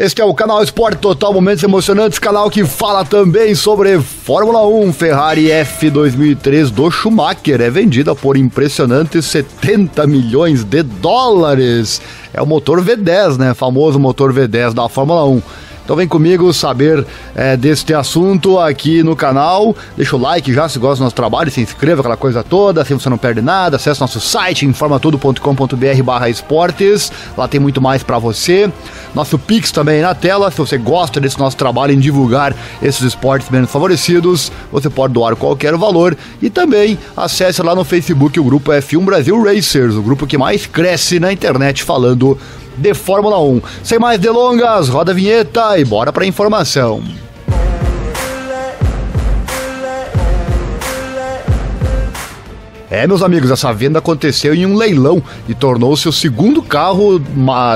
Este é o canal Esporte Total Momentos Emocionantes, canal que fala também sobre Fórmula 1. Ferrari F 2003 do Schumacher é vendida por impressionantes 70 milhões de dólares. É o motor V10, né? Famoso motor V10 da Fórmula 1. Então vem comigo saber é, deste assunto aqui no canal. Deixa o like já se gosta do nosso trabalho, se inscreva, aquela coisa toda, assim você não perde nada. Acesse nosso site, informatudo.com.br barra esportes. Lá tem muito mais para você. Nosso Pix também na tela. Se você gosta desse nosso trabalho em divulgar esses esportes menos favorecidos, você pode doar qualquer valor. E também acesse lá no Facebook o grupo F1 Brasil Racers, o grupo que mais cresce na internet falando de Fórmula 1. Sem mais delongas, roda a vinheta e bora para informação. É, meus amigos, essa venda aconteceu em um leilão e tornou-se o segundo carro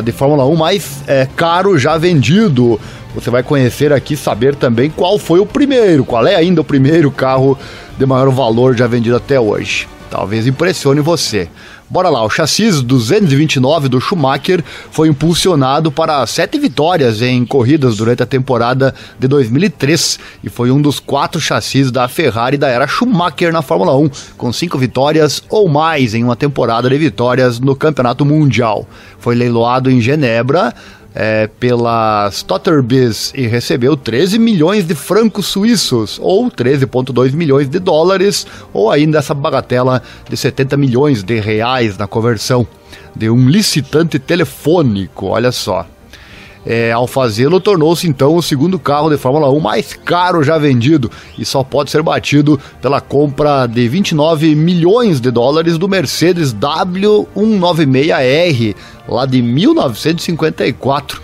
de Fórmula 1 mais é, caro já vendido. Você vai conhecer aqui, saber também qual foi o primeiro, qual é ainda o primeiro carro de maior valor já vendido até hoje. Talvez impressione você. Bora lá, o chassi 229 do Schumacher foi impulsionado para sete vitórias em corridas durante a temporada de 2003 e foi um dos quatro chassis da Ferrari da era Schumacher na Fórmula 1, com cinco vitórias ou mais em uma temporada de vitórias no Campeonato Mundial. Foi leiloado em Genebra é, pela Stotterbies e recebeu 13 milhões de francos suíços, ou 13,2 milhões de dólares, ou ainda essa bagatela de 70 milhões de reais na conversão de um licitante telefônico, olha só. É, ao fazê-lo, tornou-se então o segundo carro de Fórmula 1 mais caro já vendido e só pode ser batido pela compra de 29 milhões de dólares do Mercedes W196R, lá de 1954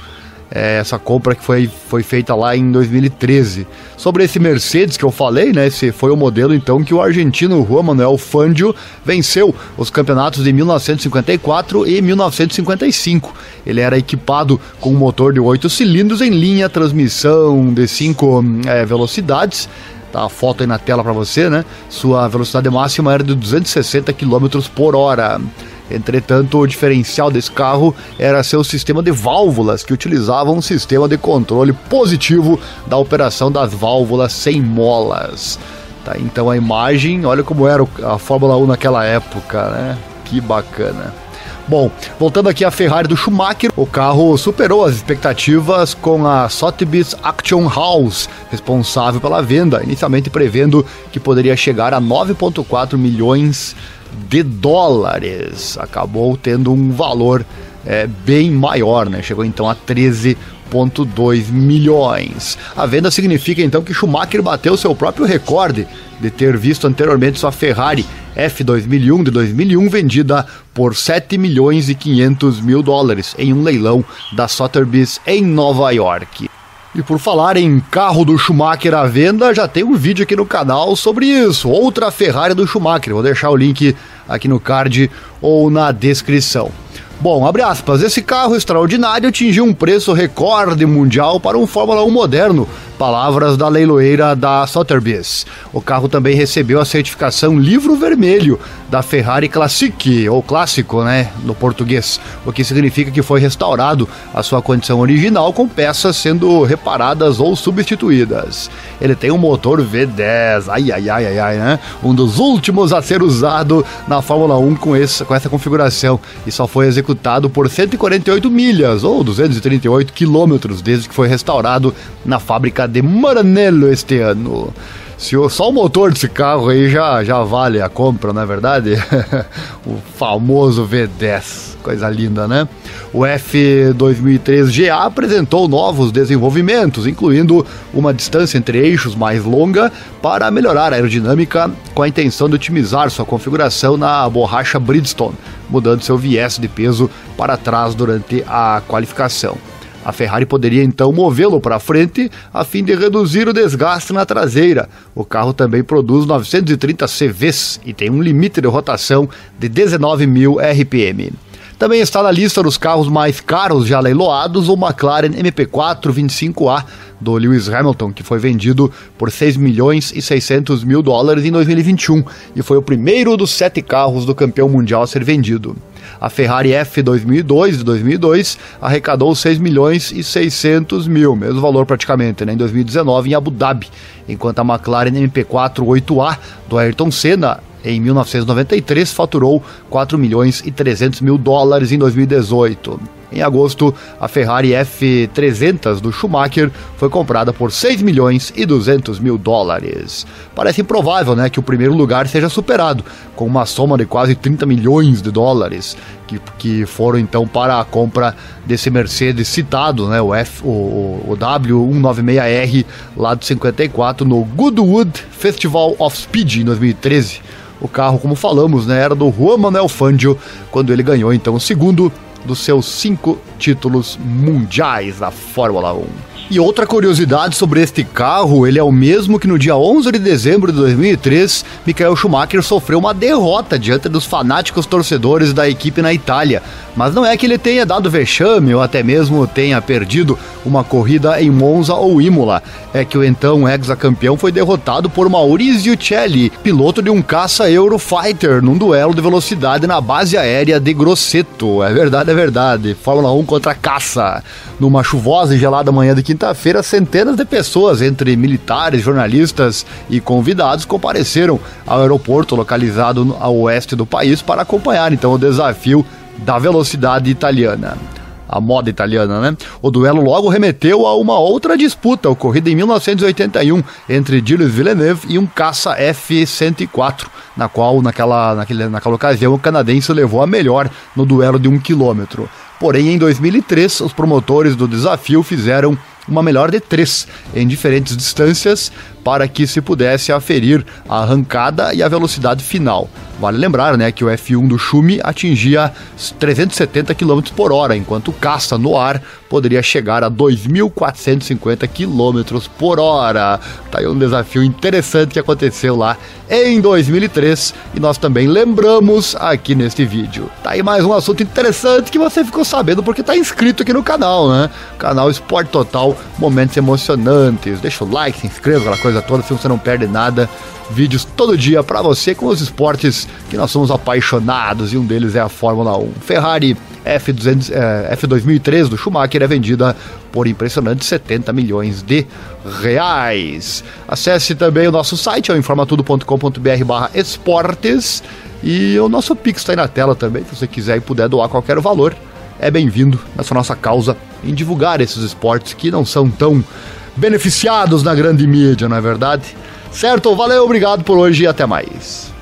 é, essa compra que foi, foi feita lá em 2013. Sobre esse Mercedes que eu falei, né? Esse foi o modelo então que o argentino Juan Manuel Fangio venceu os campeonatos de 1954 e 1955. Ele era equipado com um motor de 8 cilindros em linha, transmissão de 5 é, velocidades tá a foto aí na tela para você, né? Sua velocidade máxima era de 260 km por hora. Entretanto, o diferencial desse carro era seu sistema de válvulas, que utilizava um sistema de controle positivo da operação das válvulas sem molas. Tá, então a imagem, olha como era a Fórmula 1 naquela época, né? Que bacana. Bom, voltando aqui à Ferrari do Schumacher, o carro superou as expectativas com a Sotheby's Action House, responsável pela venda, inicialmente prevendo que poderia chegar a 9,4 milhões de dólares. Acabou tendo um valor é, bem maior, né? Chegou então a 13,2 milhões. A venda significa então que Schumacher bateu seu próprio recorde de ter visto anteriormente sua Ferrari F2001 de 2001 vendida por 7 milhões e 500 mil dólares em um leilão da Sotheby's em Nova York. E por falar em carro do Schumacher à venda, já tem um vídeo aqui no canal sobre isso. Outra Ferrari do Schumacher. Vou deixar o link aqui no card ou na descrição. Bom, abre aspas, esse carro extraordinário atingiu um preço recorde mundial para um Fórmula 1 moderno, palavras da leiloeira da Sotheby's. O carro também recebeu a certificação Livro Vermelho da Ferrari Classic, ou clássico, né, no português, o que significa que foi restaurado a sua condição original com peças sendo reparadas ou substituídas. Ele tem um motor V10, ai ai ai ai ai, né? Um dos últimos a ser usado na Fórmula 1 com, esse, com essa configuração e só foi executado por 148 milhas ou 238 quilômetros desde que foi restaurado na fábrica de Maranello este ano. Se o, só o motor desse carro aí já, já vale a compra, não é verdade? o famoso V10, coisa linda, né? O F2003 GA apresentou novos desenvolvimentos, incluindo uma distância entre eixos mais longa para melhorar a aerodinâmica, com a intenção de otimizar sua configuração na borracha Bridgestone, mudando seu viés de peso para trás durante a qualificação. A Ferrari poderia então movê-lo para frente a fim de reduzir o desgaste na traseira. O carro também produz 930 CVs e tem um limite de rotação de 19 mil RPM. Também está na lista dos carros mais caros já leiloados o McLaren MP4 25A do Lewis Hamilton, que foi vendido por 6 milhões e 600 mil dólares em 2021 e foi o primeiro dos sete carros do campeão mundial a ser vendido. A Ferrari F 2002 de 2002 arrecadou 6 milhões e 600 mil, mesmo valor praticamente, né, em 2019 em Abu Dhabi, enquanto a McLaren MP4 8A do Ayrton Senna em 1993 faturou 4 milhões e 300 mil dólares em 2018. Em agosto, a Ferrari F300 do Schumacher foi comprada por 6 milhões e 200 mil dólares. Parece improvável né, que o primeiro lugar seja superado, com uma soma de quase 30 milhões de dólares, que, que foram então para a compra desse Mercedes citado, né, o, F, o, o W196R lá do 54 no Goodwood Festival of Speed em 2013. O carro, como falamos, né, era do Juan Manuel Fangio, quando ele ganhou então o segundo dos seus cinco títulos mundiais da Fórmula 1. E outra curiosidade sobre este carro, ele é o mesmo que no dia 11 de dezembro de 2003, Michael Schumacher sofreu uma derrota diante dos fanáticos torcedores da equipe na Itália. Mas não é que ele tenha dado vexame ou até mesmo tenha perdido uma corrida em Monza ou Imola. É que o então ex-campeão foi derrotado por Maurizio Celli, piloto de um caça Eurofighter, num duelo de velocidade na base aérea de Grosseto. É verdade, é verdade. Fórmula 1 contra caça. Numa chuvosa e gelada manhã de quinta-feira, centenas de pessoas, entre militares, jornalistas e convidados, compareceram ao aeroporto localizado ao oeste do país para acompanhar então o desafio da velocidade italiana a moda italiana, né? O duelo logo remeteu a uma outra disputa ocorrida em 1981 entre Gilles Villeneuve e um caça F-104, na qual, naquela, naquele, naquela ocasião, o canadense levou a melhor no duelo de um quilômetro. Porém, em 2003, os promotores do desafio fizeram uma melhor de três em diferentes distâncias para que se pudesse aferir a arrancada e a velocidade final. Vale lembrar né, que o F1 do Schumi atingia 370 km por hora, enquanto o caça no ar poderia chegar a 2.450 km por hora. Tá aí um desafio interessante que aconteceu lá em 2003 e nós também lembramos aqui neste vídeo. Tá aí mais um assunto interessante que você ficou sabendo porque tá inscrito aqui no canal, né? Canal Esporte Total, momentos emocionantes. Deixa o like, se inscreva, aquela coisa toda, se você não perde nada vídeos todo dia para você com os esportes que nós somos apaixonados e um deles é a Fórmula 1. Ferrari F200, é, F2003 do Schumacher é vendida por impressionantes 70 milhões de reais. Acesse também o nosso site, é o informatudo.com.br barra esportes e o nosso Pix está aí na tela também, se você quiser e puder doar qualquer valor, é bem-vindo nessa nossa causa em divulgar esses esportes que não são tão beneficiados na grande mídia, não é verdade? Certo? Valeu, obrigado por hoje e até mais.